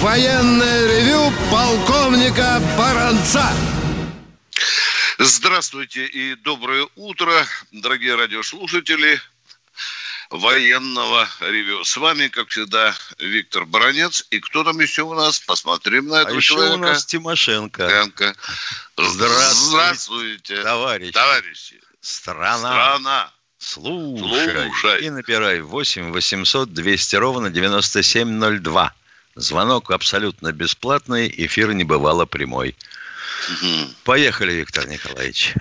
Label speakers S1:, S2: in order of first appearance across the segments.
S1: военное ревю полковника Баранца.
S2: Здравствуйте и доброе утро, дорогие радиослушатели военного ревю. С вами, как всегда, Виктор Баранец. И кто там еще у нас? Посмотрим на этого
S3: а
S2: человека.
S3: еще у нас Тимошенко.
S2: Тимошенко.
S3: Здравствуйте,
S2: Здравствуйте,
S3: товарищи.
S2: товарищи.
S3: Страна.
S2: Страна.
S3: Слушай.
S2: Слушай.
S3: И набирай 8 800 200 ровно 9702. Звонок абсолютно бесплатный, эфир не бывало прямой.
S2: Мгм.
S3: Поехали, Виктор Николаевич.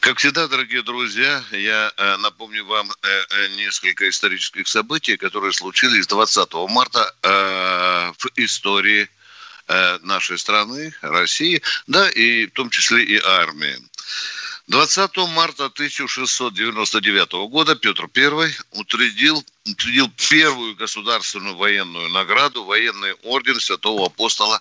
S2: Как всегда, дорогие друзья, я э, напомню вам э, э, несколько исторических событий, которые случились 20 марта э, в истории э, нашей страны, России, да, и в том числе и армии. 20 марта 1699 года Петр I утвердил, утвердил первую государственную военную награду, военный орден святого апостола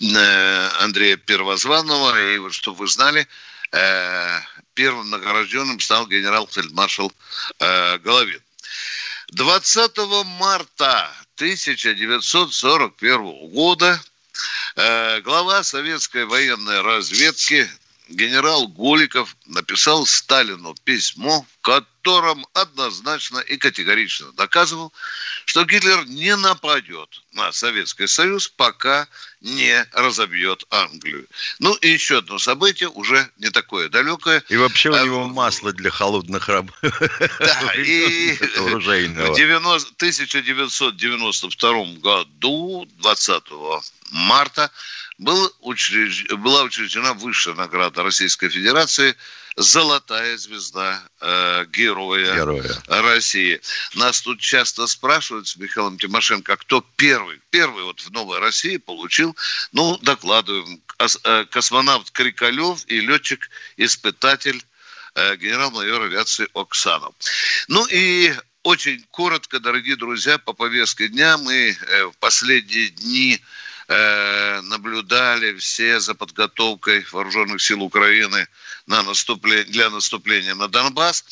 S2: э, Андрея Первозванного. И вот, чтобы вы знали, э, первым награжденным стал генерал-фельдмаршал э, Головин. 20 марта 1941 года глава советской военной разведки генерал Голиков написал Сталину письмо, в котором однозначно и категорично доказывал, что Гитлер не нападет на Советский Союз, пока не разобьет Англию. Ну и еще одно событие, уже не такое далекое.
S3: И вообще у
S2: А,
S3: него масло для холодных раб.
S2: Да, и в 90 1992 году, 20 марта, был учреж- была учреждена высшая награда Российской Федерации «Золотая звезда э, героя,
S3: Героя.
S2: России». Нас тут часто спрашивают с Михаилом Тимошенко, кто первый, первый вот в Новой России получил, ну, докладываем, э, космонавт Крикалев и летчик-испытатель э, генерал-майор авиации Оксанов. Ну и очень коротко, дорогие друзья, по повестке дня мы э, в последние дни э, наблюдали все за подготовкой вооруженных сил Украины на наступление, для наступления на Донбасс.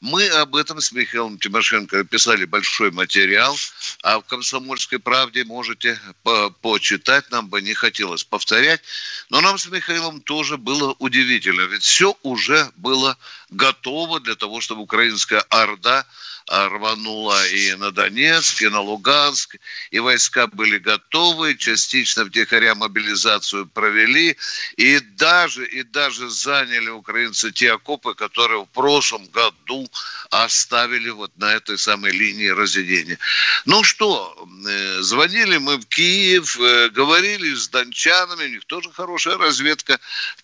S2: Мы об этом с Михаилом Тимошенко писали большой материал, а в «Комсомольской правде» можете по- почитать, нам бы не хотелось повторять. Но нам с Михаилом тоже было удивительно, ведь все уже было готово для того, чтобы украинская орда рванула и на Донецк, и на Луганск, и войска были готовы, частично втихаря мобилизацию провели, и даже, и даже заняли украинцы те окопы, которые в прошлом году оставили вот на этой самой линии разделения. Ну что, э, звонили мы в Киев, э, говорили с дончанами, у них тоже хорошая разведка.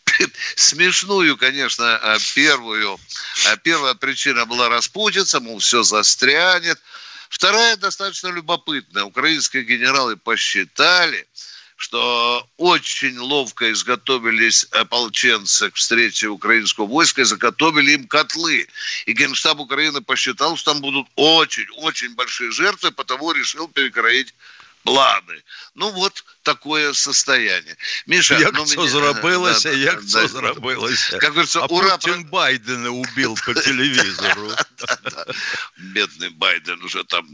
S2: Смешную, конечно, а, первую. а, Первая причина была распутица, мол, все застрянет. Вторая достаточно любопытная. Украинские генералы посчитали, что очень ловко изготовились ополченцы к встрече украинского войска и заготовили им котлы. И Генштаб Украины посчитал, что там будут очень-очень большие жертвы, потому решил перекроить планы. Ну, вот такое состояние. Миша,
S3: Як
S2: ну,
S3: це
S2: меня-
S3: зробилося,
S2: Да,
S3: як
S2: да,
S3: це
S2: да.
S3: зробилося.
S2: Как говорится,
S3: А
S2: ура,
S3: Путин Байдена убил по телевизору.
S2: бедный Байден уже там,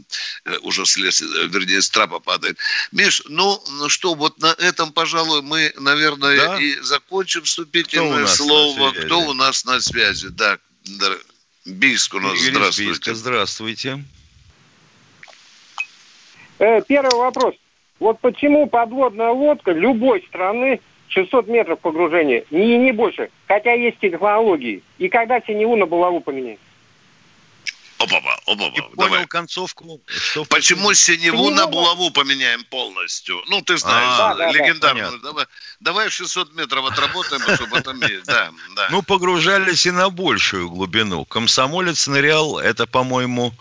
S2: э, уже слез, э, вернее, с трапа падает. Миш, ну, ну что, вот на этом, пожалуй, мы, наверное,
S3: Да?
S2: и закончим
S3: Кто
S2: вступительное
S3: на
S2: слово. Кто у нас на связи? Да. Бийск у нас,
S3: Игорь
S2: здравствуйте.
S3: Бийска, здравствуйте.
S4: Э, Первый вопрос. Вот почему подводная лодка любой страны 600 метров погружения, не, не больше, хотя есть технологии. И когда синеву на булаву поменять?
S2: Опа-па, опа-па,
S3: понял
S2: давай.
S3: концовку. Что
S2: Почему синеву на булаву поменяем полностью? Ну, ты знаешь,
S3: А,
S4: да, да,
S2: легендарную.
S3: понятно.
S2: давай, давай 600 метров отработаем, потому что в этом есть. Да, да.
S3: Ну, погружались и на большую глубину. Комсомолец нырял, это, по-моему,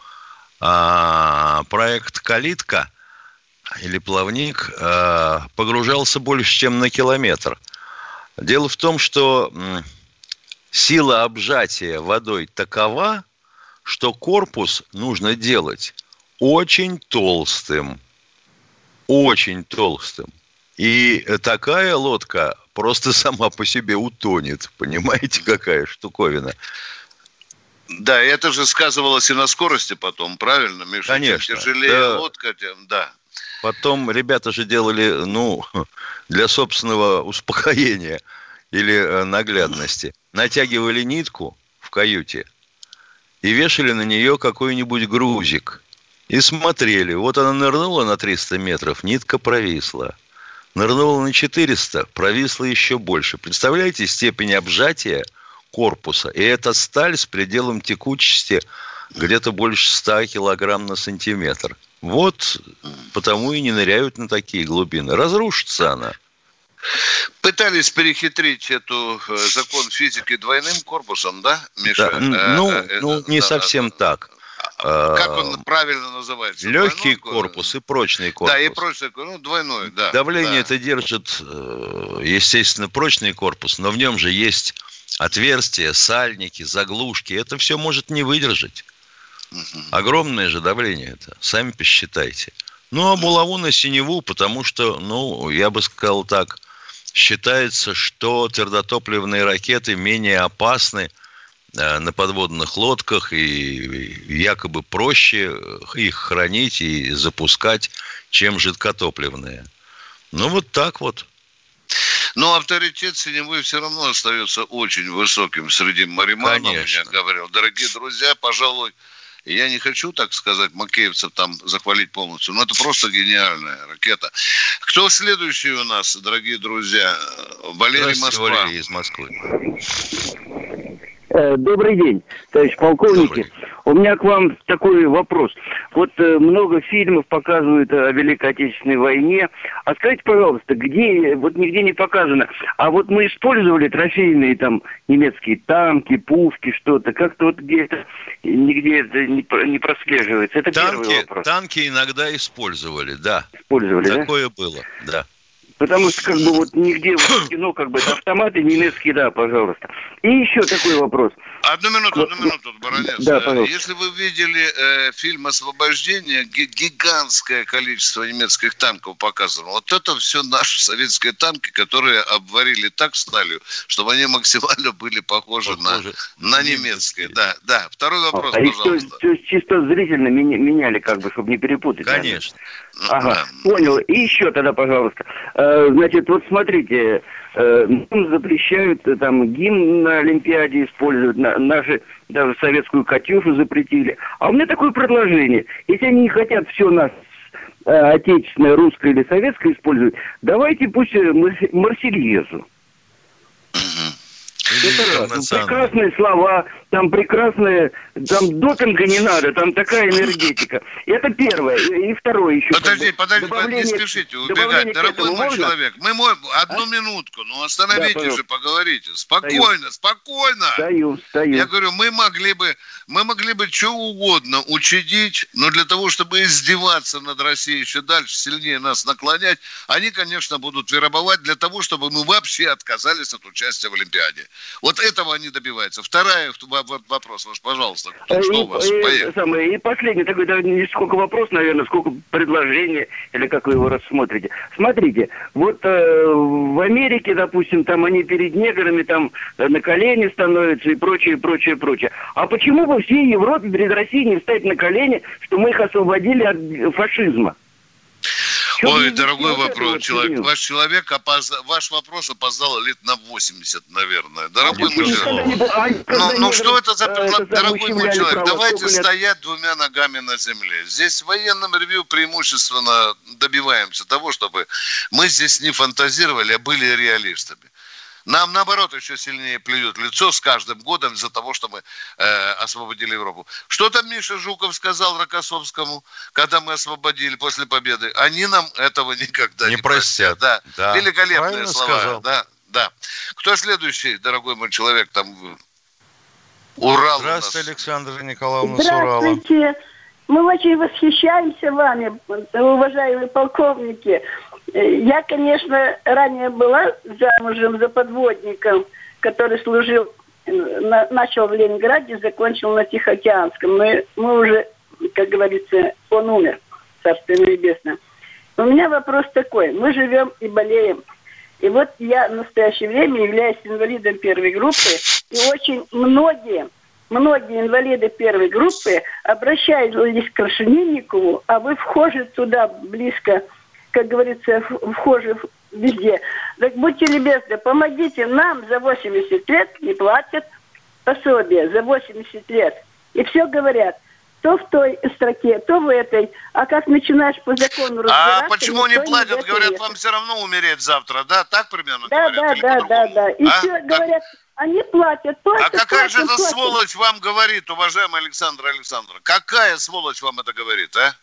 S3: а, проект «Калитка» или «Плавник», а, погружался больше, чем на километр. Дело в том, что сила обжатия водой такова, что корпус нужно делать очень толстым. Очень толстым. И такая лодка просто сама по себе утонет. Понимаете, какая штуковина?
S2: Да, это же сказывалось и на скорости потом, правильно, Миша?
S3: Конечно.
S2: Чем тяжелее да. лодка, тем, да.
S3: Потом ребята же делали, ну, для собственного успокоения или э, наглядности. Натягивали нитку в каюте и вешали на нее какой-нибудь грузик. И смотрели. Вот она нырнула на 300 метров, нитка провисла. Нырнула на 400, провисла еще больше. Представляете степень обжатия корпуса? И эта сталь с пределом текучести где-то больше 100 килограмм на сантиметр. Вот потому и не ныряют на такие глубины. Разрушится она.
S2: Пытались перехитрить эту э, закон физики двойным корпусом, да, Миша?
S3: Да, ну, э, э, ну, не да, совсем да, так.
S2: А как он правильно называется?
S3: Легкий двойной, корпус и прочный корпус.
S2: Да, и прочный, ну, двойной, да.
S3: Давление
S2: да.
S3: это держит, естественно, прочный корпус, но в нем же есть отверстия, сальники, заглушки. Это все может не выдержать. Угу. Огромное же давление это, сами посчитайте. Ну, а булаву на синеву, потому что, ну, я бы сказал так – считается, что твердотопливные ракеты менее опасны э, на подводных лодках и якобы проще их хранить и запускать, чем жидкотопливные. Ну, вот так вот.
S2: Но авторитет Синевой все равно остается очень высоким среди мариманов. Я говорил, дорогие друзья, пожалуй, я не хочу, так сказать, макеевцев там захвалить полностью, но это просто гениальная ракета. Кто следующий у нас, дорогие друзья? Валерий Москва. Валерий из Москвы.
S5: Э, добрый день, товарищ полковники. У меня к вам такой вопрос. Вот э, много фильмов показывают о Великой Отечественной войне. А скажите, пожалуйста, где, вот нигде не показано, а вот мы использовали трофейные там немецкие танки, пушки, что-то, как-то вот где-то, нигде это не, не прослеживается. Это
S3: танки,
S5: первый вопрос.
S3: Танки иногда использовали, да.
S5: Использовали,
S3: Такое
S5: да?
S3: было, да.
S5: Потому что как бы вот нигде в кино как бы это автоматы немецкие, да, пожалуйста. И еще такой вопрос.
S2: Одну минуту, одну минуту, Баранец. Да, пожалуйста. Если вы видели э, фильм «Освобождение», гигантское количество немецких танков показано. Вот это все наши советские танки, которые обварили так сталью, чтобы они максимально были похожи, похожи. на, на немецкие. Да, да. Второй вопрос, а, пожалуйста.
S5: То есть чисто зрительно меняли, как бы, чтобы не перепутать.
S3: Конечно.
S5: Ага, понял. И еще тогда, пожалуйста. Э, значит, вот смотрите, э, нам запрещают э, там гимн на Олимпиаде использовать, на, наши даже советскую «Катюшу» запретили. А у меня такое предложение. Если они не хотят все нас отечественное, русское или советское использовать, давайте пусть Марсельезу. Раз. Прекрасные слова, там прекрасные, там допинга не надо, там такая энергетика. Это первое. И второе еще.
S2: Подожди, подожди, не спешите убегать. Дорогой мой можно? человек, мы можем одну а? минутку, ну остановитесь да, же, поговорите. Спокойно, стою. спокойно.
S5: Стою, стою.
S2: Я говорю, мы могли бы, мы могли бы что угодно учредить, но для того, чтобы издеваться над Россией еще дальше, сильнее нас наклонять, они, конечно, будут вербовать для того, чтобы мы вообще отказались от участия в Олимпиаде. Вот этого они добиваются. Вторая вопрос ваш, пожалуйста.
S5: Что и, у вас? И, самое, и последний такой, да, не сколько вопрос, наверное, сколько предложений, или как вы его рассмотрите. Смотрите, вот э, в Америке, допустим, там они перед неграми там э, на колени становятся и прочее, прочее, прочее. А почему во всей Европе перед Россией не встать на колени, что мы их освободили от фашизма?
S2: Ой, дорогой вопрос, человек. Ваш человек опоздал, ваш вопрос опоздал лет на 80, наверное. Дорогой мой человек. Ну, ну что это за предлог, дорогой мой человек? Давайте стоять двумя ногами на земле. Здесь в военном ревью преимущественно добиваемся того, чтобы мы здесь не фантазировали, а были реалистами. Нам, наоборот, еще сильнее плюют лицо с каждым годом из-за того, что мы э, освободили Европу. Что там Миша Жуков сказал Рокоссовскому, когда мы освободили после победы? Они нам этого никогда не, не простят. простят. Да. да. Великолепные Правильно слова. Сказал. Да, да. Кто следующий, дорогой мой человек, там Урал
S3: Здравствуйте, Александра Николаевна
S6: Здравствуйте. Мы очень восхищаемся вами, уважаемые полковники. Я, конечно, ранее была замужем за подводником, который служил, на, начал в Ленинграде, закончил на Тихоокеанском. Мы, мы уже, как говорится, он умер, царство небесное. У меня вопрос такой. Мы живем и болеем. И вот я в настоящее время являюсь инвалидом первой группы, и очень многие многие инвалиды первой группы обращались к Крашенинникову, а вы вхожи туда близко, как говорится, вхожи везде. Так будьте любезны, помогите нам за 80 лет не платят пособие за 80 лет. И все говорят – то в той строке, то в этой. А как начинаешь по закону
S2: разбираться... А почему не платят? Не говорят, вам все равно умереть завтра, да? Так примерно
S6: да,
S2: говорят?
S6: Да, да, да, да. И а? все говорят, они платят.
S2: Платят, а какая платят, же эта платят. сволочь вам говорит, уважаемый Александр Александрович? Какая сволочь вам это говорит, а?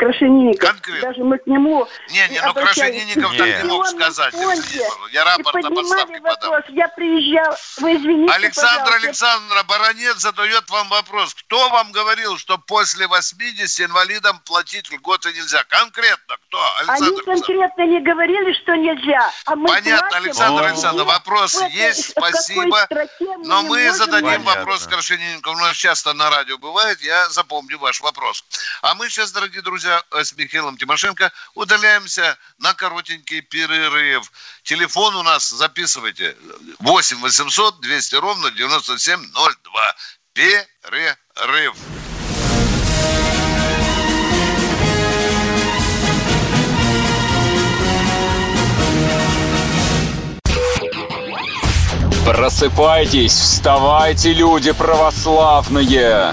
S6: Крашенинников. Конкретно. Даже мы к нему
S2: Не, не, ну Крашенинников так не мог сказать. Фонде,
S6: я рапорт на подставке подал. Я приезжал, вы извините,
S2: Александр пожалуйста. Александр Баранец задает вам вопрос. Кто вам говорил, что после 80 инвалидам платить льготы нельзя? Конкретно кто?
S6: Александр Они конкретно не говорили, что нельзя. А мы
S2: Понятно, платим, Александр Александрович, вопрос в есть, спасибо. Но мы зададим Понятно. вопрос Крашенинникову. У нас часто на радио бывает, я запомню ваш вопрос. А мы сейчас, дорогие друзья, друзья, э, с Михаилом Тимошенко удаляемся на коротенький перерыв. Телефон у нас, записывайте, 8 800 200 ровно 9702. Перерыв.
S7: Просыпайтесь, вставайте, люди православные!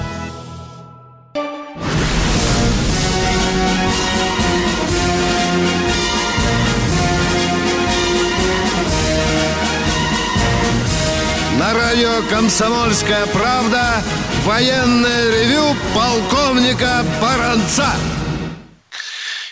S1: «Комсомольская правда» военное ревю полковника Баранца.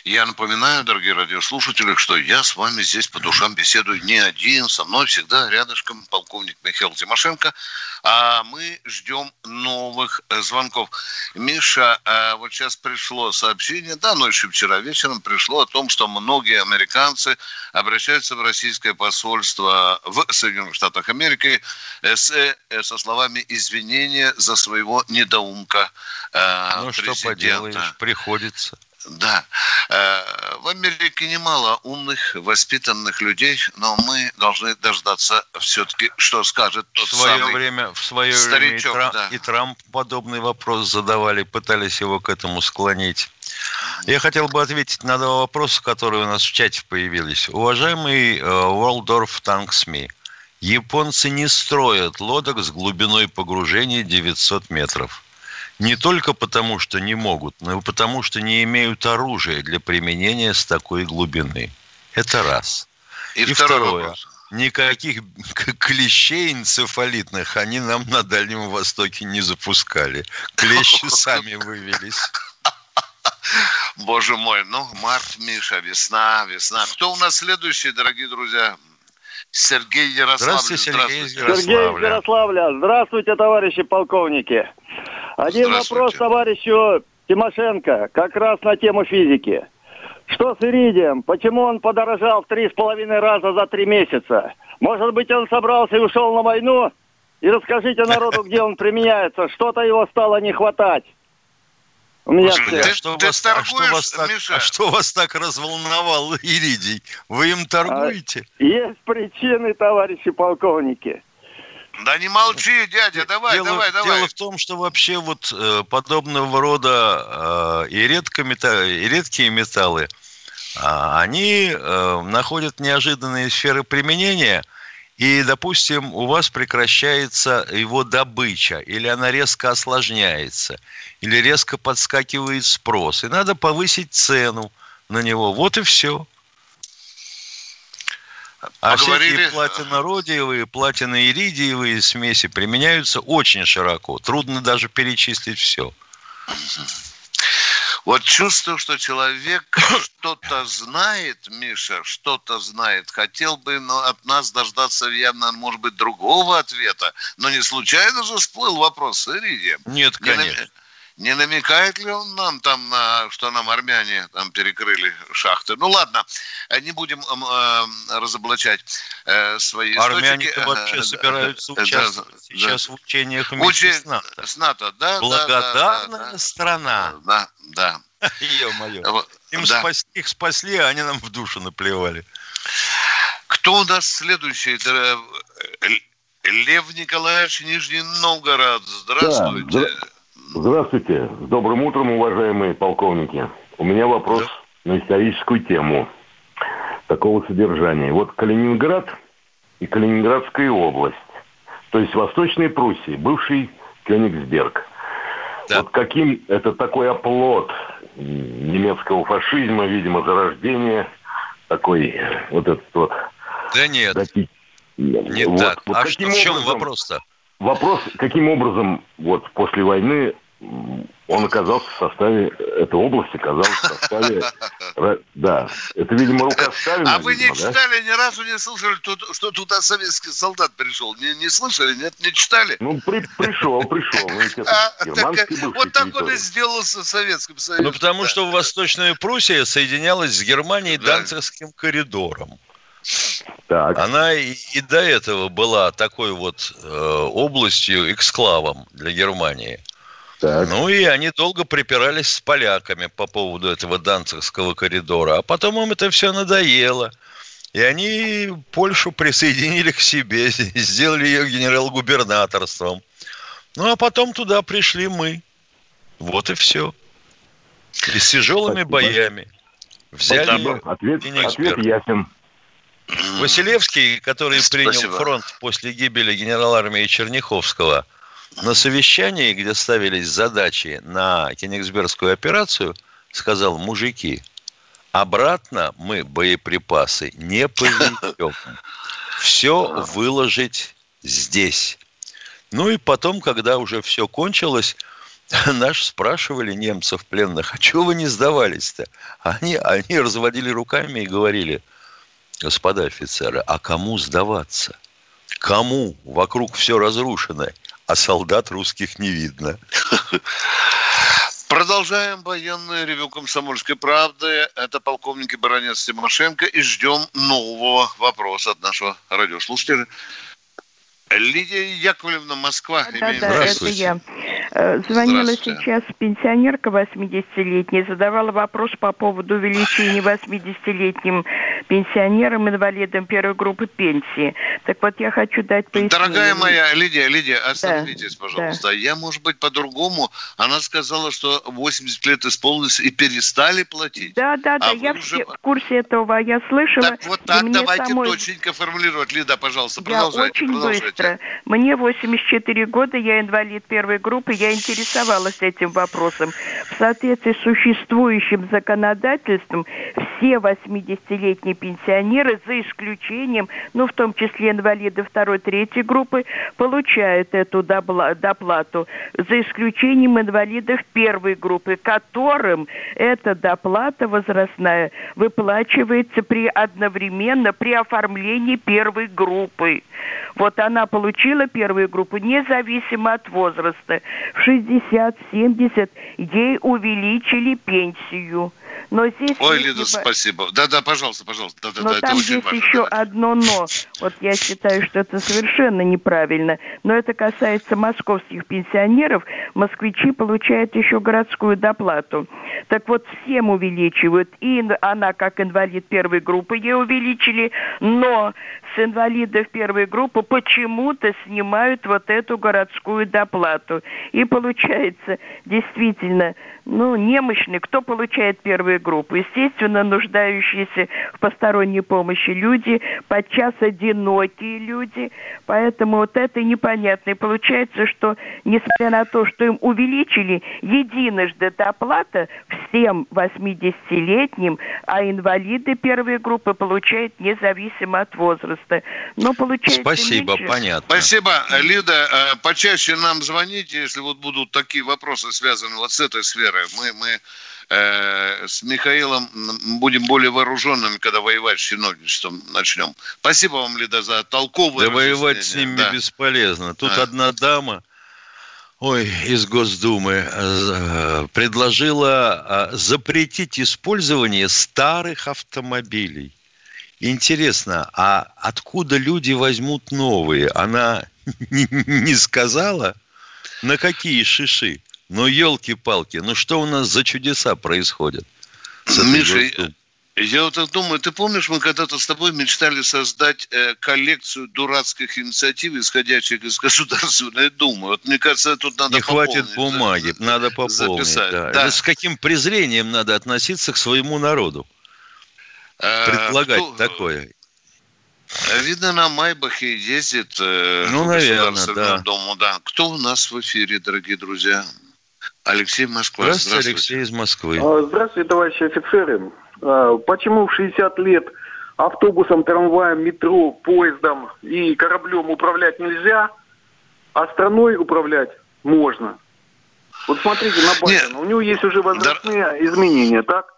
S2: Я напоминаю, дорогие радиослушатели, что я с вами здесь по душам беседую не один, со мной всегда рядышком полковник Михаил Тимошенко, а мы ждем новых э, звонков. Миша, э, вот сейчас пришло сообщение, да, но еще вчера вечером пришло о том, что многие американцы обращаются в российское посольство в Соединенных Штатах Америки э, с, со словами извинения за своего недоумка
S3: ну, президента. что поделаешь, приходится.
S2: Да. Э, в Америке немало умных, воспитанных людей, но мы должны дождаться все-таки, что скажет тот
S3: в свое
S2: самый
S3: время, В свое старичок, время и, Трамп, да. и Трамп подобный вопрос задавали, пытались его к этому склонить. Я хотел бы ответить на два вопроса, которые у нас в чате появились. Уважаемый Уолдорф Танксми, японцы не строят лодок с глубиной погружения 900 метров. Не только потому, что не могут, но и потому, что не имеют оружия для применения с такой глубины. Это раз.
S2: И, и второе. Вопрос.
S3: Никаких клещей энцефалитных они нам на Дальнем Востоке не запускали. Клещи сами вывелись.
S2: Боже мой, ну, март, Миша, весна, весна. Кто у нас следующий, дорогие друзья? Сергей Ярославль.
S3: Здравствуйте, Сергей
S8: из Ярославля. Сергей из Ярославля. Здравствуйте, товарищи полковники. Один вопрос товарищу Тимошенко, как раз на тему физики. Что с иридием? Почему он подорожал в три с половиной раза за три месяца? Может быть, он собрался и ушел на войну? И расскажите народу, где он применяется. Что-то его стало не хватать.
S3: У меня Ты, а что, ты вас, а, что вас так, а что вас так разволновал Иридий? Вы им торгуете?
S8: А, есть причины, товарищи полковники.
S2: Да не молчи, дядя, давай,
S3: дело,
S2: давай,
S3: давай. Дело в том, что вообще вот э, подобного рода э, и, редко и редкие металлы, э, они э, находят неожиданные сферы применения, и, допустим, у вас прекращается его добыча, или она резко осложняется, или резко подскакивает спрос, и надо повысить цену на него. Вот и все. А Поговорили... всякие платинородиевые, платиноиридиевые смеси применяются очень широко. Трудно даже перечислить все.
S2: Вот чувствую, что человек что-то знает, Миша, что-то знает. Хотел бы но от нас дождаться явно, может быть, другого ответа. Но не случайно же всплыл вопрос с Иридием.
S3: Нет, конечно.
S2: Не намекает ли он нам там, на, что нам армяне там перекрыли шахты? Ну ладно, э, не будем э, разоблачать э, свои
S3: Армяне-то вообще собираются участвовать да, сейчас да. в учениях вместе Учи... с НАТО.
S2: С НАТО, да.
S3: Благодарная да, да, страна.
S2: Да, да.
S3: Ё-моё. Им да. спас... Их спасли, а они нам в душу наплевали.
S2: Кто у нас следующий? Лев Николаевич Нижний Новгород. Здравствуйте. Да,
S9: Здравствуйте. С добрым утром, уважаемые полковники. У меня вопрос да. на историческую тему такого содержания. Вот Калининград и Калининградская область, то есть Восточная Пруссия, бывший Кёнигсберг. Да. Вот каким это такой оплот немецкого фашизма, видимо, зарождение такой вот этот вот.
S3: Да нет. Таки, не вот, так. Вот а что, в чем вопрос-то?
S9: Вопрос, каким образом вот после войны он оказался в составе этой области, оказался в составе... Да, это, видимо, рука Сталина.
S2: А вы не читали, ни разу не слышали, что туда советский солдат пришел? Не, не слышали, нет, не читали?
S9: Ну, при, пришел, пришел. Ну,
S2: а, вот так он и сделался Советским Союзом.
S3: Ну, потому что Восточная Пруссия соединялась с Германией Данцевским коридором. Так. Она и, и до этого была такой вот э, областью, эксклавом для Германии. Так. Ну и они долго припирались с поляками по поводу этого Данцевского коридора. А потом им это все надоело. И они Польшу присоединили к себе, сделали ее генерал-губернаторством. Ну а потом туда пришли мы. Вот и все. И с тяжелыми Спасибо. боями. Взяли
S9: ответ, ответ ясен.
S3: Василевский, который Спасибо. принял фронт после гибели генерала армии Черняховского, на совещании, где ставились задачи на Кенигсбергскую операцию, сказал, мужики, обратно мы боеприпасы не повезем. Все выложить здесь. Ну и потом, когда уже все кончилось, наш спрашивали немцев пленных, а чего вы не сдавались-то? Они, они разводили руками и говорили – господа офицеры, а кому сдаваться? Кому? Вокруг все разрушено, а солдат русских не видно.
S2: Продолжаем военное ревю комсомольской правды. Это полковник и баронец Тимошенко. И ждем нового вопроса от нашего радиослушателя. Лидия Яковлевна, Москва.
S10: Да, да, это я. Э, звонила сейчас пенсионерка 80-летняя, задавала вопрос по поводу увеличения 80-летним пенсионерам, инвалидам первой группы пенсии. Так вот, я хочу дать пояснение.
S2: Дорогая моя Лидия, Лидия, остановитесь, да, пожалуйста. Да. Я, может быть, по-другому. Она сказала, что 80 лет исполнилось и перестали платить.
S10: Да, да, а да, я уже... в курсе этого, я слышала.
S2: Так вот так, давайте самой... точненько формулировать. Лида, пожалуйста, продолжайте.
S10: Я очень продолжайте. быстро. Мне 84 года, я инвалид первой группы, я интересовалась этим вопросом. В соответствии с существующим законодательством все 80-летние пенсионеры, за исключением, ну, в том числе инвалиды второй, третьей группы, получают эту доплату, за исключением инвалидов первой группы, которым эта доплата возрастная выплачивается при одновременно при оформлении первой группы. Вот она получила первую группу независимо от возраста. В 60-70 ей увеличили пенсию. Но здесь
S2: Ой, Лида, либо... спасибо. Да-да, пожалуйста, пожалуйста. Да, да,
S10: но
S2: да,
S10: там есть важно. еще одно но. Вот я считаю, что это совершенно неправильно. Но это касается московских пенсионеров. Москвичи получают еще городскую доплату. Так вот, всем увеличивают. И она, как инвалид первой группы, ей увеличили, но с инвалидов первой группы почему-то снимают вот эту городскую доплату. И получается, действительно, ну, немощный, кто получает первую группу? Естественно, нуждающиеся в посторонней помощи люди, подчас одинокие люди, поэтому вот это непонятно. И получается, что несмотря на то, что им увеличили единожды доплата всем 80-летним, а инвалиды первой группы получают независимо от возраста. Но получается
S3: Спасибо,
S10: меньше.
S3: понятно.
S2: Спасибо, Лида. э, Почаще нам звоните, если вот будут такие вопросы, связанные вот с этой сферой. Мы, мы э, с Михаилом будем более вооруженными, когда воевать с чиновничеством начнем. Спасибо вам, Лида, за толковое
S3: Да воевать с ними
S2: Да.
S3: бесполезно. Тут
S2: А.
S3: одна дама, ой, из Госдумы, э, предложила э, запретить использование старых автомобилей. Интересно, а откуда люди возьмут новые? Она не сказала, на какие шиши? Ну, елки-палки, ну что у нас за чудеса происходят?
S2: Миша? Я вот так думаю, ты помнишь, мы когда-то с тобой мечтали создать э, коллекцию дурацких инициатив, исходящих из Государственной Думы. Вот мне кажется, тут надо
S3: не хватит бумаги, надо пополнить.
S2: записать,
S3: да.
S2: да.
S3: С каким презрением надо относиться к своему народу?
S2: Э,
S3: Предлагать
S2: кто-
S3: такое.
S2: э, Видно, на Майбахе ездит э,
S3: Ну,
S2: в
S3: наверное, да.
S2: Думу. Да. Кто у нас в эфире, дорогие друзья? Алексей Москва.
S3: Здравствуйте, Алексей из Москвы.
S11: А, Здравствуйте, товарищи офицеры. А, Почему в 60 лет автобусом, трамваем, метро, поездом и кораблем управлять нельзя, а страной управлять можно? Вот смотрите на Байдена. У него есть уже возрастные изменения, так?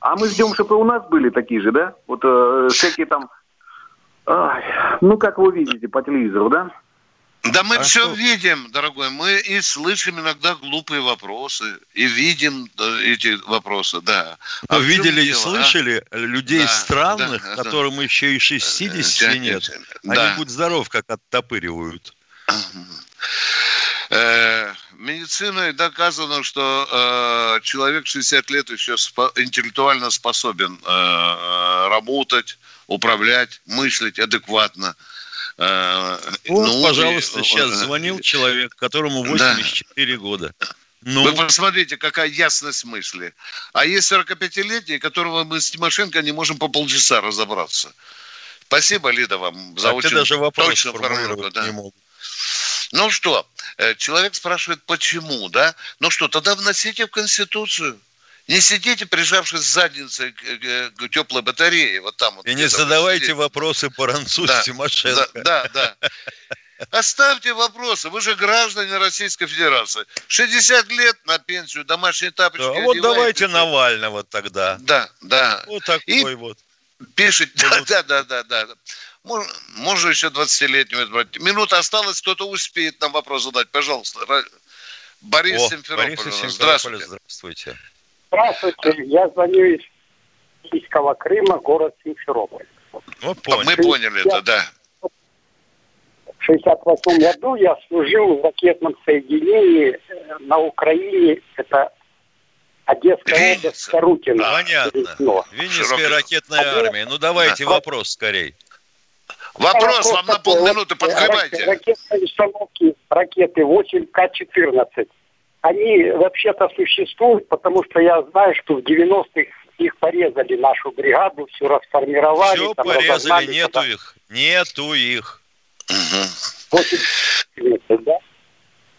S11: А мы ждем, чтобы у нас были такие же, да? Вот э, всякие там... ай, ну, как вы видите по телевизору, да?
S2: Да мы
S3: А
S2: все
S3: что?
S2: видим, дорогой. Мы и слышим иногда глупые вопросы, и видим э, эти вопросы, да. В чем
S3: видели и
S2: дело, а?
S3: слышали людей
S2: Да,
S3: странных,
S2: да, да.
S3: которым еще и 60
S2: Да,
S3: нет.
S2: да.
S3: Они, будь здоров, как оттопыривают.
S2: Э, Медициной доказано, что э, человек 60 лет еще спо- интеллектуально способен э, работать, управлять, мыслить адекватно. Э,
S3: Вот,
S2: ну,
S3: пожалуйста,
S2: и-
S3: сейчас
S2: э,
S3: звонил человек, которому
S2: Да.
S3: 84 года. Ну,
S2: Вы посмотрите, какая ясность мысли. А есть 45-летний, которого мы с Тимошенко не можем по полчаса разобраться. Спасибо, Лида, вам за
S3: а
S2: очень
S3: даже вопрос
S2: формулировку.
S3: формулировать
S2: да.
S3: не мог.
S2: Ну что, э, человек спрашивает, почему, да? Ну что, тогда вносите в Конституцию. Не сидите, прижавшись задницей к, к- к теплой батарее, вот там вот.
S3: И не задавайте
S2: сидите.
S3: вопросы Баранцу
S2: Да,
S3: с Тимошенко.
S2: Да, да, да. Оставьте вопросы. Вы же граждане Российской Федерации. 60 лет на пенсию, домашние тапочки.
S3: Да, а вот давайте Навального тогда.
S2: Да, да.
S3: Вот такой вот.
S2: Пишет, да, да, да, да, да. Можно, можно еще 20-летнего избрать. Минута осталась, кто-то успеет нам вопрос задать. Пожалуйста. Борис
S3: О,
S2: Симферополь.
S3: Борис. Симферополя,
S2: Здравствуйте.
S3: здравствуйте.
S12: Здравствуйте, я звоню из Российского Крыма, город Симферополь.
S3: Вот
S2: Мы поняли это, да.
S12: В 68 году я служил в ракетном соединении э, на Украине, это Одесская область, Старукино.
S3: Понятно. Винницкая ракетная армия. Ну давайте
S12: Да.
S3: вопрос скорей.
S2: Вопрос вам на полминуты, подгребайте.
S12: рак- Ракетные установки, ракеты 8К-14, они вообще-то существуют, потому что я знаю, что в 90-х их порезали, нашу бригаду, все расформировали.
S3: Все
S12: там
S3: порезали, нету
S12: когда-
S3: их. Нету их.
S12: 8К-14, да?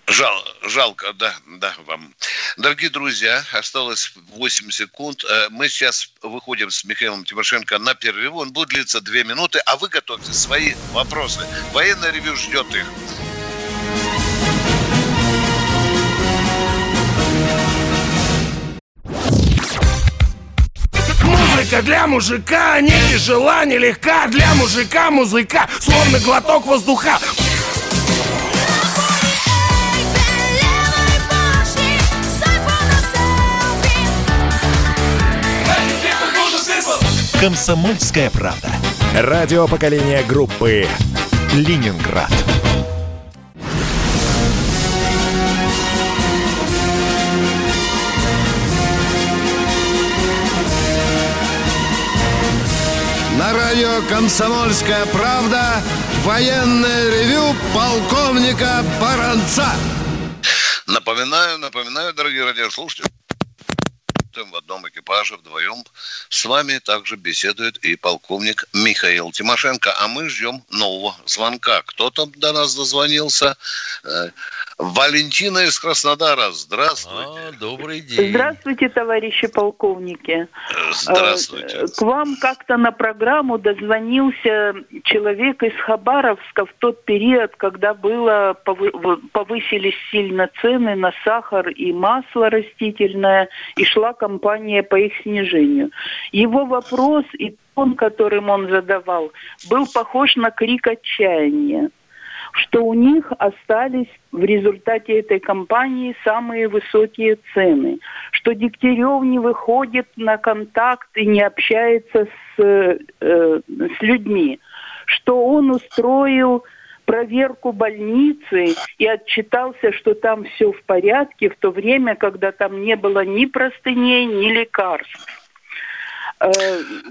S2: Жал, жалко, да, да, вам. Дорогие друзья, осталось 8 секунд. Э, Мы сейчас выходим с Михаилом Тимошенко на перерыв. Он будет длиться 2 минуты, а вы готовьте свои вопросы. Военное ревю ждет их.
S13: Музыка для мужика не тяжела, не легка Для мужика музыка, словно глоток воздуха
S14: Комсомольская правда. Радио поколения группы Ленинград.
S15: Радио «Комсомольская правда» военное ревю полковника Баранца.
S2: Напоминаю, напоминаю, дорогие радиослушатели, в одном экипаже вдвоем. С вами также беседует и полковник Михаил Тимошенко. А мы ждем нового звонка. Кто там до нас дозвонился? Э, Валентина из Краснодара. Здравствуйте.
S3: А, добрый день.
S16: Здравствуйте, товарищи полковники.
S2: Здравствуйте.
S16: Э, К вам как-то на программу дозвонился человек из Хабаровска в тот период, когда было повысились сильно цены на сахар и масло растительное, и шла кампания по их снижению. Его вопрос и тон, которым он задавал, был похож на крик отчаяния что у них остались в результате этой кампании самые высокие цены, что Дегтярев не выходит на контакт и не общается с, э, э, с людьми, что он устроил проверку больницы и отчитался, что там все в порядке, в то время, когда там не было ни простыней, ни лекарств. Э,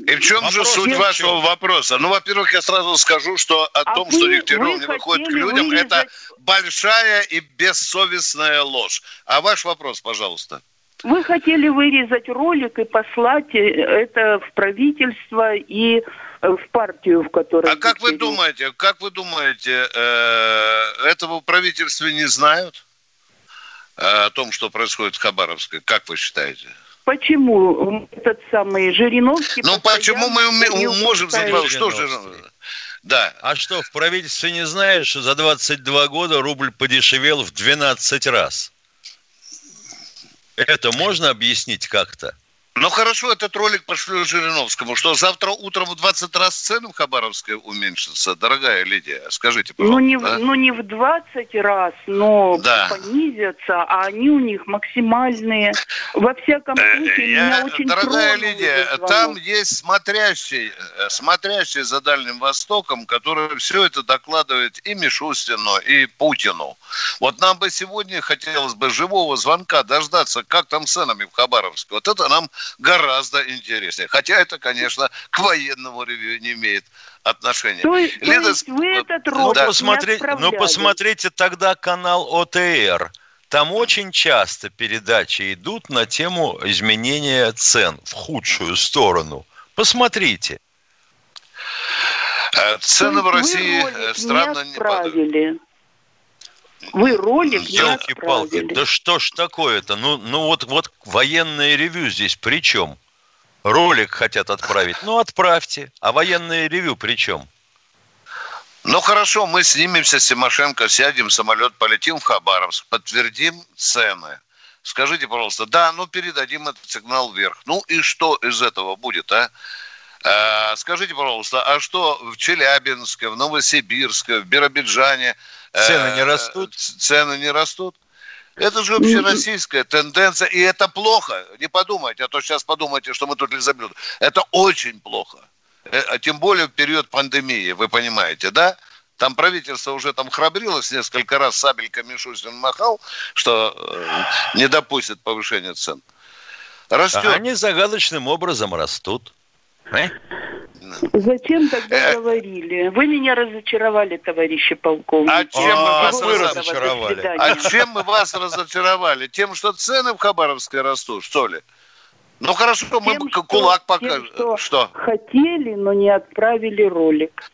S2: И в чем же суть вашего вопроса? Ну, во-первых, я сразу скажу, что о
S16: А
S2: том, что
S16: вы-
S2: Дегтярев
S16: вы
S2: не выходит к людям,
S16: вырезать-
S2: это большая и бессовестная ложь. А ваш вопрос, пожалуйста.
S16: Вы хотели вырезать ролик и послать э, это в правительство и в партию, в которой...
S2: А как вы думаете, как вы думаете, э, этого в правительстве не знают? Э, О том, что происходит в Хабаровске, как вы считаете?
S16: Почему этот самый Жириновский...
S2: Ну, почему мы можем задавать? Что же... Да.
S3: А что, в правительстве не знаешь, что за 22 года рубль подешевел в 12 раз? Это можно объяснить как-то?
S2: Ну хорошо, этот ролик пошлю Жириновскому, что завтра утром в 20 раз цены в Хабаровске уменьшатся, дорогая Лидия. Скажите,
S16: Ну
S2: пожалуйста.
S16: не,
S2: а?
S16: в- ну, не в 20 раз, но
S2: Да.
S16: понизятся, а они у них максимальные. Во всяком случае, меня
S2: Я,
S16: очень
S2: дорогая Лидия, там есть смотрящий, э, смотрящий за Дальним Востоком, который все это докладывает и Мишустину, и Путину. Вот нам бы сегодня хотелось бы живого звонка дождаться, как там с ценами в Хабаровске. Вот это нам гораздо интереснее. Хотя это, конечно, к военному ревью не имеет отношения.
S16: То есть, то
S2: Лида,
S16: есть вы этот
S3: Ну,
S16: ролик не
S3: посмотрите, ну, посмотрите тогда канал ОТР. Там очень часто передачи идут на тему изменения цен в худшую сторону. Посмотрите.
S2: э, цены в
S16: То
S2: России э, странно
S16: не
S2: не падают.
S16: Вы ролик
S3: Елки-палки, да что ж такое-то? Ну, ну вот, вот военное ревю здесь при чем? Ролик хотят отправить. Ну, отправьте. А военное ревю при чем?
S2: Ну хорошо, мы снимемся с Тимошенко, сядем в самолет, полетим в Хабаровск, подтвердим цены. Скажите, пожалуйста, да, ну передадим этот сигнал вверх. Ну и что из этого будет, а? А, скажите, пожалуйста, а что в Челябинске, в Новосибирске, в Биробиджане
S3: Цены не растут?
S2: ц- Цены не растут? Это же общероссийская тенденция, и это плохо. Не подумайте, а то сейчас подумайте, что мы тут лизоблюд. Это очень плохо. Э, а Тем более в период пандемии, вы понимаете, да? Там правительство уже там храбрилось несколько раз, сабелька Мишустин махал, что э, не допустит повышения цен. Растет.
S3: А они загадочным образом растут. Э?
S16: Зачем тогда говорили? Вы меня разочаровали, товарищи полковники.
S2: А чем мы вас разочаровали? А чем мы вас разочаровали? Тем, что цены в Хабаровске растут, что ли? Ну хорошо, мы
S16: Тем,
S2: бы кулак покажем.
S16: Тем, что,
S2: Что?
S16: хотели, но не отправили ролик.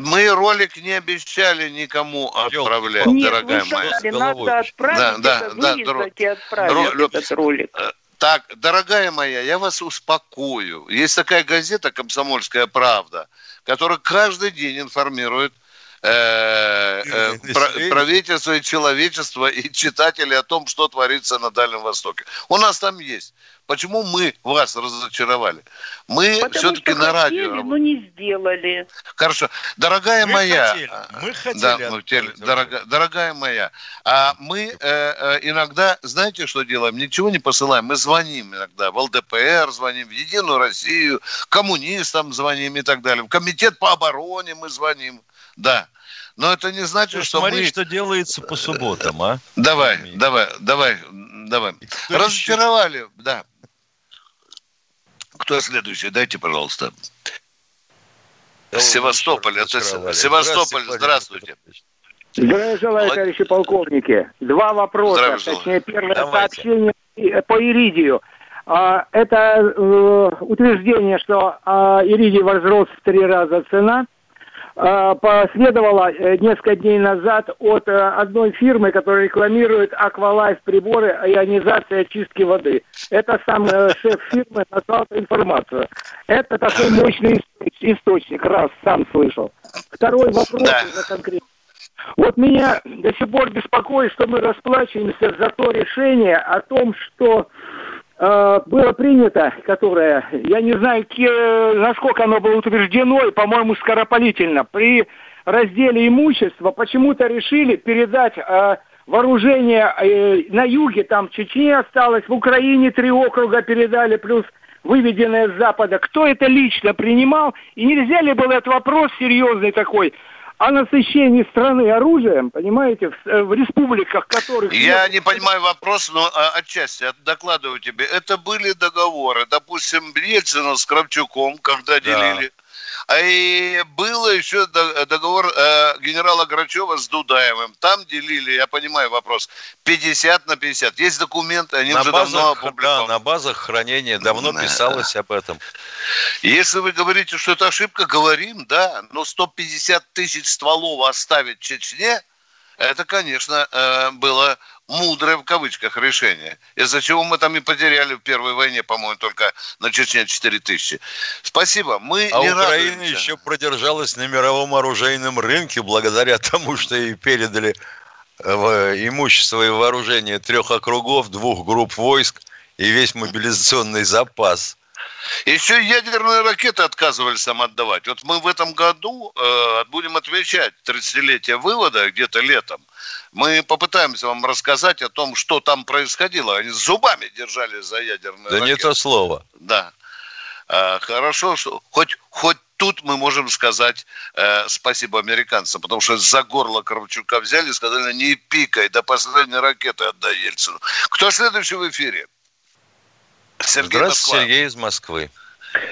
S2: Мы ролик не обещали никому отправлять,
S16: Нет,
S2: дорогая
S16: вы
S2: моя.
S16: сказали, надо отправить,
S2: Да, да,
S16: это
S2: да,
S16: и отправить
S2: Ро-
S16: этот ролик.
S2: Так, дорогая моя, я вас успокою. Есть такая газета «Комсомольская правда», которая каждый день информирует э, э, про- правительство и человечество и читателей о том, что творится на Дальнем Востоке. У нас там есть. Почему мы вас разочаровали? Мы
S16: Потому
S2: все-таки на радио
S16: хотели,
S2: работаем.
S16: но не сделали.
S2: Хорошо. Дорогая
S3: Мы
S2: моя.
S3: хотели, мы хотели
S2: Да, мы хотели. Дорога- дорогая моя. А мы э, э, иногда, знаете, что делаем? Ничего не посылаем. Мы звоним иногда в ЛДПР, звоним в Единую Россию, коммунистам звоним и так далее. В Комитет по обороне мы звоним. Да. Но это не значит, что
S3: Смотри,
S2: мы...
S3: что делается по субботам, а?
S2: Давай, давай, давай, давай. Разочаровали, да. Кто следующий? Дайте, пожалуйста. Севастополь. Это Севастополь. Здравствуйте.
S17: Здравия желаю, товарищи полковники. Два вопроса, точнее, первое Давайте. сообщение по Иридию. А, это э, утверждение, что а, Иридий возрос в три раза цена, а, последовало э, несколько дней назад от э, одной фирмы, которая рекламирует Аквалайф приборы ионизации очистки воды. Это сам шеф фирмы назвал эту информацию. Это такой мощный источник, раз, сам слышал. Второй вопрос да. конкретно. Вот меня до сих пор беспокоит, что мы расплачиваемся за то решение о том, что э, было принято, которое, я не знаю, насколько оно было утверждено, и, по-моему, скоропалительно, при разделе имущества почему-то решили передать э, вооружение э, на юге, там Чечне осталось, в Украине три округа передали, плюс выведенное с Запада. Кто это лично принимал? И нельзя ли был этот вопрос серьезный такой о насыщении страны оружием, понимаете, в, э, в республиках, которых...
S2: Я нет... не понимаю вопрос, но а, отчасти докладываю тебе. Это были договоры, допустим, Ельцина с Кравчуком, когда да. делили и было еще договор э, генерала Грачева с Дудаевым. Там делили, я понимаю вопрос, 50 на 50. Есть документы, они на уже базах, давно опубликованы.
S3: Да, на базах хранения давно да. писалось об этом.
S2: Если вы говорите, что это ошибка, говорим, да. Но 150 тысяч стволов оставить Чечне, это, конечно, э, было мудрое в кавычках решение. Из-за чего мы там и потеряли в Первой войне, по-моему, только на Чечне 4 тысячи. Спасибо. Мы
S3: а не Украина радуемся. еще продержалась на мировом оружейном рынке благодаря тому, что ей передали э, имущество и вооружение трех округов, двух групп войск и весь мобилизационный запас.
S2: Еще ядерные ракеты отказывались нам отдавать. Вот мы в этом году э, будем отмечать 30-летие вывода где-то летом – мы попытаемся вам рассказать о том, что там происходило. Они зубами держали за ядерные
S3: Да ракеты. не то слово.
S2: Да. А, хорошо, что хоть, хоть тут мы можем сказать э, спасибо американцам, потому что за горло Кравчука взяли и сказали, не пикай, до последней ракеты отдай Ельцину. Кто следующий в эфире?
S3: Сергей Здравствуйте, Москва. Сергей из Москвы.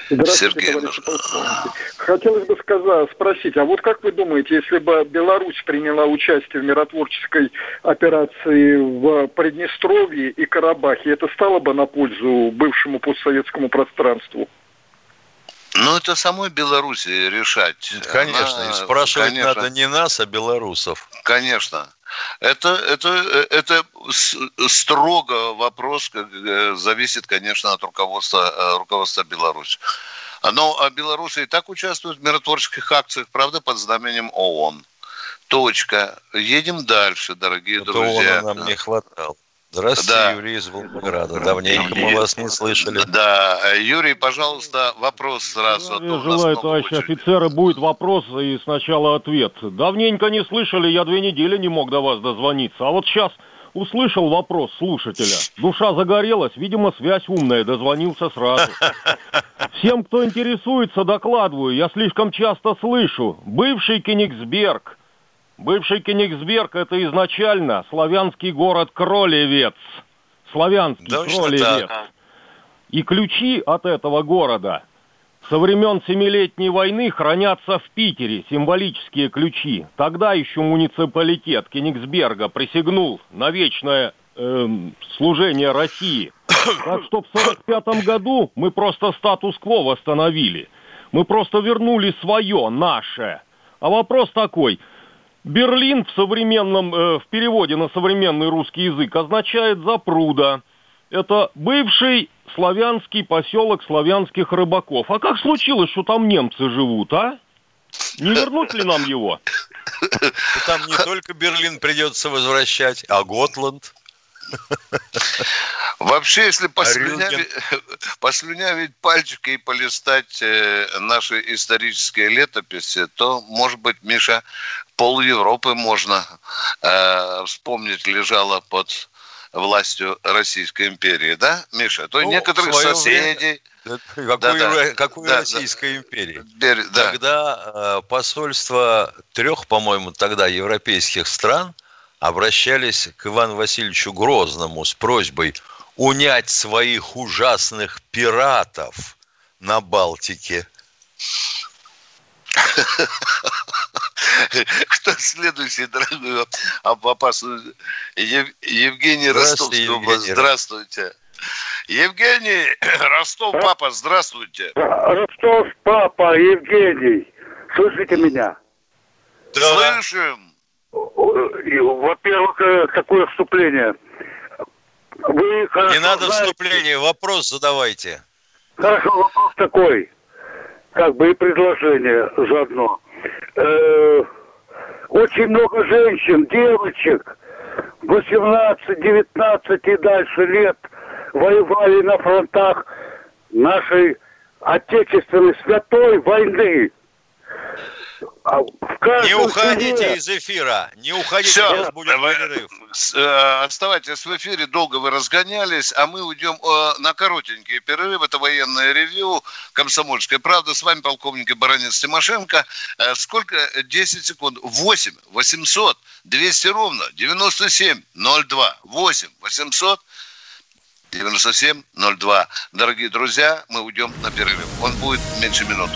S11: Здравствуйте, Сергей. полковники. Хотелось бы сказать, спросить, а вот как вы думаете, если бы Беларусь приняла участие в миротворческой операции в Приднестровье и Карабахе, это стало бы на пользу бывшему постсоветскому пространству?
S2: Ну, это самой Беларуси решать.
S3: Конечно, Она, и спрашивать конечно, надо не нас, а белорусов.
S2: Конечно. Это, это, это строго вопрос, э, зависит, конечно, от руководства, э, руководства Беларуси. Но а Беларусь и так участвует в миротворческих акциях, правда, под знаменем ООН. Точка. Едем дальше, дорогие Это друзья.
S3: ООН нам не хватало. Здравствуйте, да. Юрий из Волгограда. Давненько мы вас не слышали.
S2: Да, Юрий, пожалуйста, вопрос сразу.
S18: Я желаю, товарищи офицеры, будет вопрос и сначала ответ. Давненько не слышали, я две недели не мог до вас дозвониться. А вот сейчас услышал вопрос слушателя. Душа загорелась, видимо, связь умная, дозвонился сразу. Всем, кто интересуется, докладываю, я слишком часто слышу. Бывший Кенигсберг – Бывший Кенигсберг – это изначально славянский город Кролевец. Славянский Точно Кролевец. Так. И ключи от этого города со времен Семилетней войны хранятся в Питере, символические ключи. Тогда еще муниципалитет Кенигсберга присягнул на вечное э, служение России. Так что в 1945 году мы просто статус-кво восстановили. Мы просто вернули свое, наше. А вопрос такой – Берлин в современном, э, в переводе на современный русский язык означает запруда. Это бывший славянский поселок славянских рыбаков. А как случилось, что там немцы живут, а? Не вернуть ли нам его?
S3: Там не только Берлин придется возвращать, а Готланд.
S2: Вообще, если послюнявить, послюнявить пальчики и полистать э, наши исторические летописи, то, может быть, Миша, пол Европы можно э, вспомнить лежало под властью Российской империи, да, Миша? То ну, некоторых соседей...
S3: Какой, да, да, какой да, Российской да, империи? Да. Когда э, посольство трех, по-моему, тогда европейских стран обращались к Ивану Васильевичу Грозному с просьбой унять своих ужасных пиратов на Балтике.
S2: Кто следующий, дорогой опасный? Евгений область. Здравствуйте. Евгений, Ростов, папа, здравствуйте.
S19: Ростов, папа, Евгений. Слышите меня?
S2: Да. Слышим.
S19: Во-первых, э, какое вступление?
S3: Вы Не надо знаете... вступление, вопрос задавайте.
S19: Хорошо, вопрос такой. Как бы и предложение заодно. Э, очень много женщин, девочек, 18, 19 и дальше лет воевали на фронтах нашей отечественной святой войны.
S3: А не уходите из эфира, не уходите, Все, сейчас будет перерыв.
S2: Э, оставайтесь в эфире, долго вы разгонялись, а мы уйдем э, на коротенький перерыв. Это военное ревью «Комсомольская правда». С вами полковник Баранец Тимошенко. Э, сколько? 10 секунд. 8 800 200 ровно 97 02 8 800 97 02. Дорогие друзья, мы уйдем на перерыв. Он будет меньше минуты.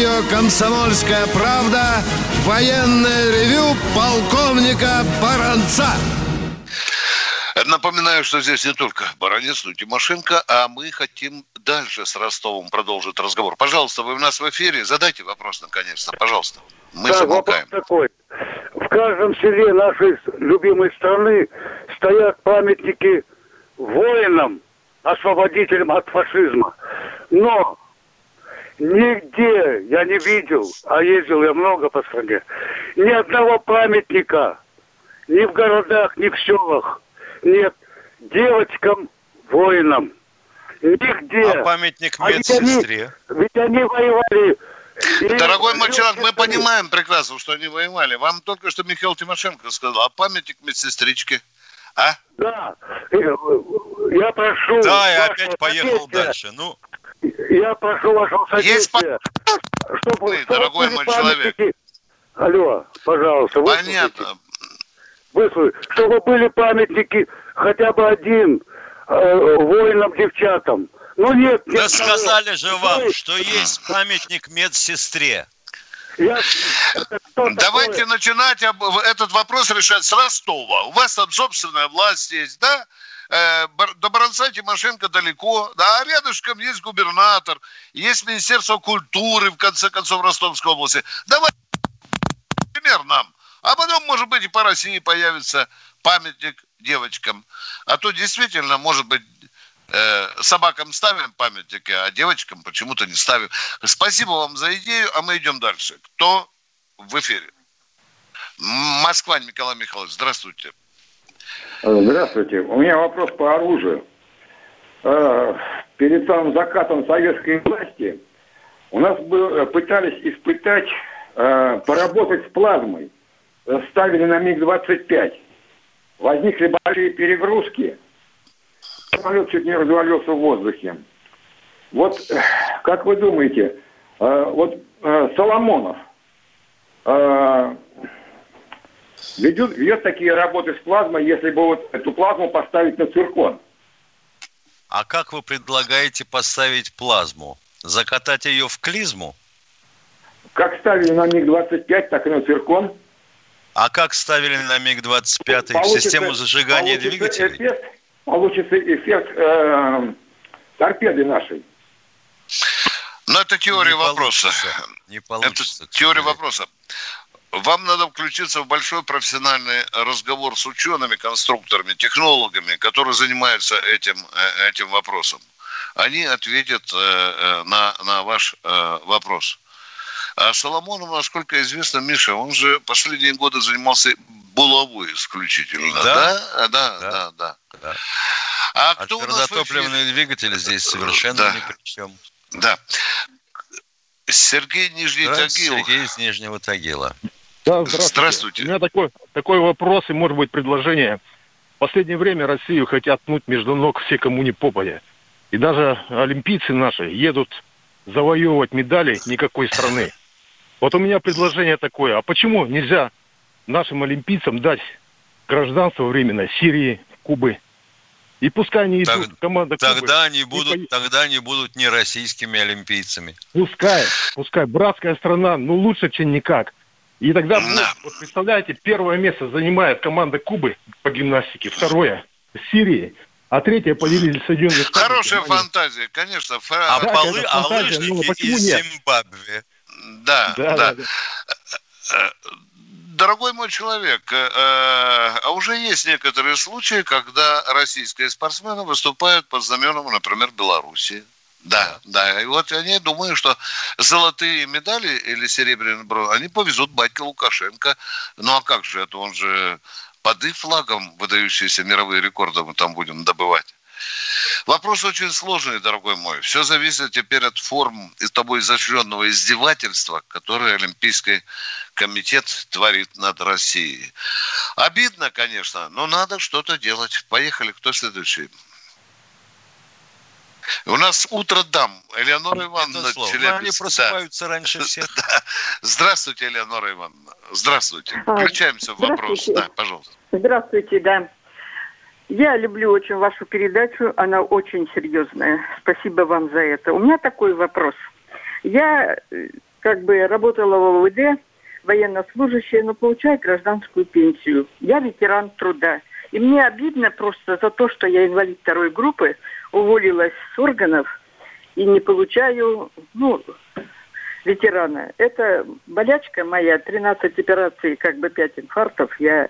S1: Радио «Комсомольская правда» военное ревю полковника Баранца.
S2: Напоминаю, что здесь не только Баранец, но и Тимошенко, а мы хотим дальше с Ростовом продолжить разговор. Пожалуйста, вы у нас в эфире, задайте вопрос наконец-то, пожалуйста. Мы
S19: да, замолкаем. такой. В каждом селе нашей любимой страны стоят памятники воинам, освободителям от фашизма. Но Нигде я не видел, а ездил я много по стране, ни одного памятника, ни в городах, ни в селах. Нет, девочкам, воинам. Нигде.
S3: А памятник медсестре?
S19: А ведь, они, ведь они воевали
S2: Дорогой мой человек, мы понимаем прекрасно, что они воевали. Вам только что Михаил Тимошенко сказал, а памятник медсестричке? А?
S19: Да. Э, я прошу.
S3: Да, и опять поехал дальше. Ну,
S19: я прошу вашего содействия.
S2: Есть... Чтобы, Ты, дорогой мой человек.
S19: Алло, пожалуйста.
S2: Понятно.
S19: Выслушайте. Чтобы были памятники хотя бы один э, воинам-девчатам. Ну нет,
S3: нет. Да сказали же вам, что есть памятник медсестре.
S2: Я... Давайте такое? начинать этот вопрос решать с Ростова. У вас там собственная власть есть, да? Э, до Баранца Тимошенко далеко, да, а рядышком есть губернатор, есть Министерство культуры, в конце концов, Ростовской области. Давай пример нам. А потом, может быть, и по России появится памятник девочкам. А то действительно, может быть, э, собакам ставим памятники, а девочкам почему-то не ставим. Спасибо вам за идею, а мы идем дальше. Кто в эфире? Москва, Николай Михайлович, здравствуйте.
S20: Здравствуйте. У меня вопрос по оружию. Э, перед самым закатом советской власти у нас э, пытались испытать, э, поработать с плазмой. Ставили на МиГ-25. Возникли большие перегрузки. Самолет чуть не развалился в воздухе. Вот, как вы думаете, вот Соломонов ведет, ведет такие работы с плазмой, если бы вот эту плазму поставить на циркон.
S3: А как вы предлагаете поставить плазму? Закатать ее в клизму?
S20: Как ставили на МиГ-25, так и на циркон.
S3: А как ставили на МиГ-25 получится, систему зажигания получится двигателей?
S20: Эффект, получится эффект э, торпеды нашей.
S2: Ну, это теория не вопроса. Получится. Не получится. Это теория вопроса. Вам надо включиться в большой профессиональный разговор с учеными, конструкторами, технологами, которые занимаются этим, э, этим вопросом. они ответят э, на, на ваш вопрос. А Соломонов, насколько известно, Миша, он же последние годы занимался булавой исключительно. Да? Да, да, да. да. да.
S3: А, а кто у нас топливные двигатели здесь совершенно да. ни при чем.
S2: Да. Сергей Нижний Тагил.
S3: Сергей из Нижнего Тагила.
S21: Да, здравствуйте. здравствуйте. У меня такой, такой вопрос и, может быть, предложение. В последнее время Россию хотят пнуть между ног все, кому не попадя. И даже олимпийцы наши едут завоевывать медали никакой страны. Вот у меня предложение такое. А почему нельзя нашим олимпийцам дать гражданство временно Сирии, Кубы? И пускай они идут,
S3: так, команда Кубы. Тогда они, будут, по... тогда они будут не российскими олимпийцами.
S21: Пускай, пускай. Братская страна, ну лучше, чем никак. И тогда, вот, вот, представляете, первое место занимает команда Кубы по гимнастике, второе – Сирии, а третье поделили Соединенные Штаты.
S2: Хорошая фантазия, конечно.
S3: Фра... А, да, полы, а лыжники ну, из нет? Зимбабве.
S2: Да, да. да. да. Э, дорогой мой человек, э, э, а уже есть некоторые случаи, когда российские спортсмены выступают под знаменом, например, Беларуси. Да, да. И вот они думаю, что золотые медали или серебряные бронзы, они повезут батька Лукашенко. Ну а как же это? Он же под их флагом выдающиеся мировые рекорды мы там будем добывать. Вопрос очень сложный, дорогой мой. Все зависит теперь от форм из тобой изощренного издевательства, которое Олимпийский комитет творит над Россией. Обидно, конечно, но надо что-то делать. Поехали. Кто следующий? У нас утро дам. Элеонора Ивановна
S3: Челябинск. Ну, они просыпаются да. раньше всех. Да.
S2: Здравствуйте, Элеонора Ивановна. Здравствуйте. А, Включаемся в вопрос. Да, пожалуйста.
S22: Здравствуйте, да. Я люблю очень вашу передачу, она очень серьезная. Спасибо вам за это. У меня такой вопрос. Я э, как бы работала в ОВД, военнослужащая, но получаю гражданскую пенсию. Я ветеран труда. И мне обидно просто за то, что я инвалид второй группы, уволилась с органов и не получаю, ну, ветерана. Это болячка моя, 13 операций, как бы 5 инфарктов. Я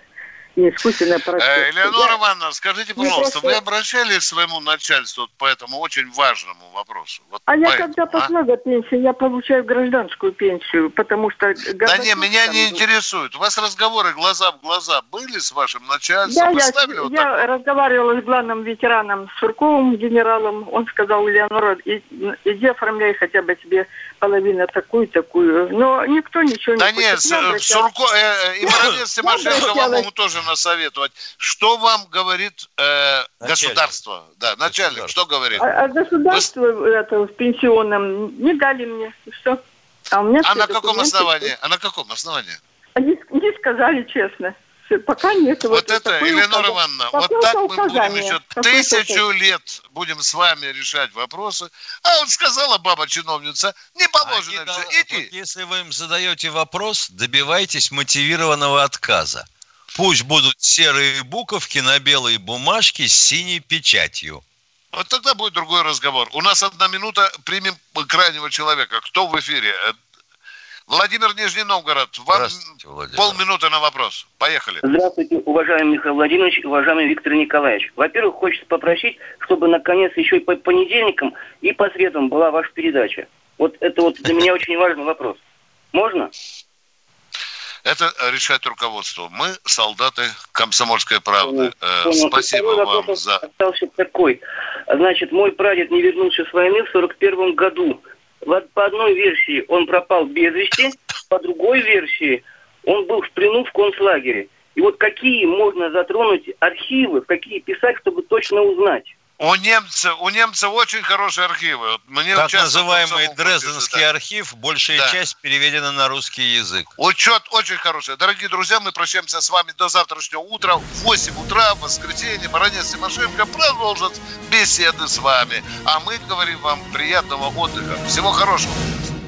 S22: искусственное
S2: порождение. Э, Элеонора Ивановна, скажите, пожалуйста, просто... вы обращались к своему начальству по этому очень важному вопросу?
S22: Вот а я когда пошла а? до пенсии, я получаю гражданскую пенсию, потому что...
S2: Да не, меня не интересует. У вас разговоры глаза в глаза были с вашим начальством?
S22: Да, я, вот я разговаривала с главным ветераном Сурковым, генералом. Он сказал, Элеонора, иди оформляй хотя бы себе половину такую-такую. Но никто ничего
S2: да
S22: не
S2: Да нет, Сурко, э, и Боровец Тимошенко вам тоже насоветовать. Что вам говорит э, государство? Да, начальник, что говорит?
S22: А, а государство Вы... это, в пенсионном не дали мне. Что?
S2: А, у меня а на каком основании? А на каком основании?
S22: Они не сказали честно. Пока нет.
S2: Вот, вот это, Еленора Ивановна, вот так мы будем еще тысячу лет будем с вами решать вопросы. А вот сказала баба-чиновница, не положено а все, иди.
S3: Вот если вы им задаете вопрос, добивайтесь мотивированного отказа. Пусть будут серые буковки на белой бумажке с синей печатью.
S2: Вот тогда будет другой разговор. У нас одна минута, примем крайнего человека. Кто в эфире? Владимир Нижний Новгород. Вам полминуты на вопрос. Поехали.
S5: Здравствуйте, уважаемый Михаил Владимирович, уважаемый Виктор Николаевич. Во-первых, хочется попросить, чтобы наконец еще и по понедельникам и по средам была ваша передача. Вот это вот для меня очень важный вопрос. Можно?
S2: Это решает руководство. Мы солдаты комсомольской правды. Э, спасибо Второй вам за...
S5: Остался такой. Значит, мой прадед не вернулся с войны в 41 году. По одной версии он пропал без вести, по другой версии он был в плену в концлагере. И вот какие можно затронуть архивы, какие писать, чтобы точно узнать?
S2: У немцев, у немцев очень хорошие архивы.
S3: Мне так называемый Дрезденский да. архив, большая да. часть переведена на русский язык.
S2: Учет очень хороший. Дорогие друзья, мы прощаемся с вами до завтрашнего утра. В 8 утра, в воскресенье, Баранец Тимошенко продолжит беседы с вами. А мы говорим вам приятного отдыха. Всего хорошего.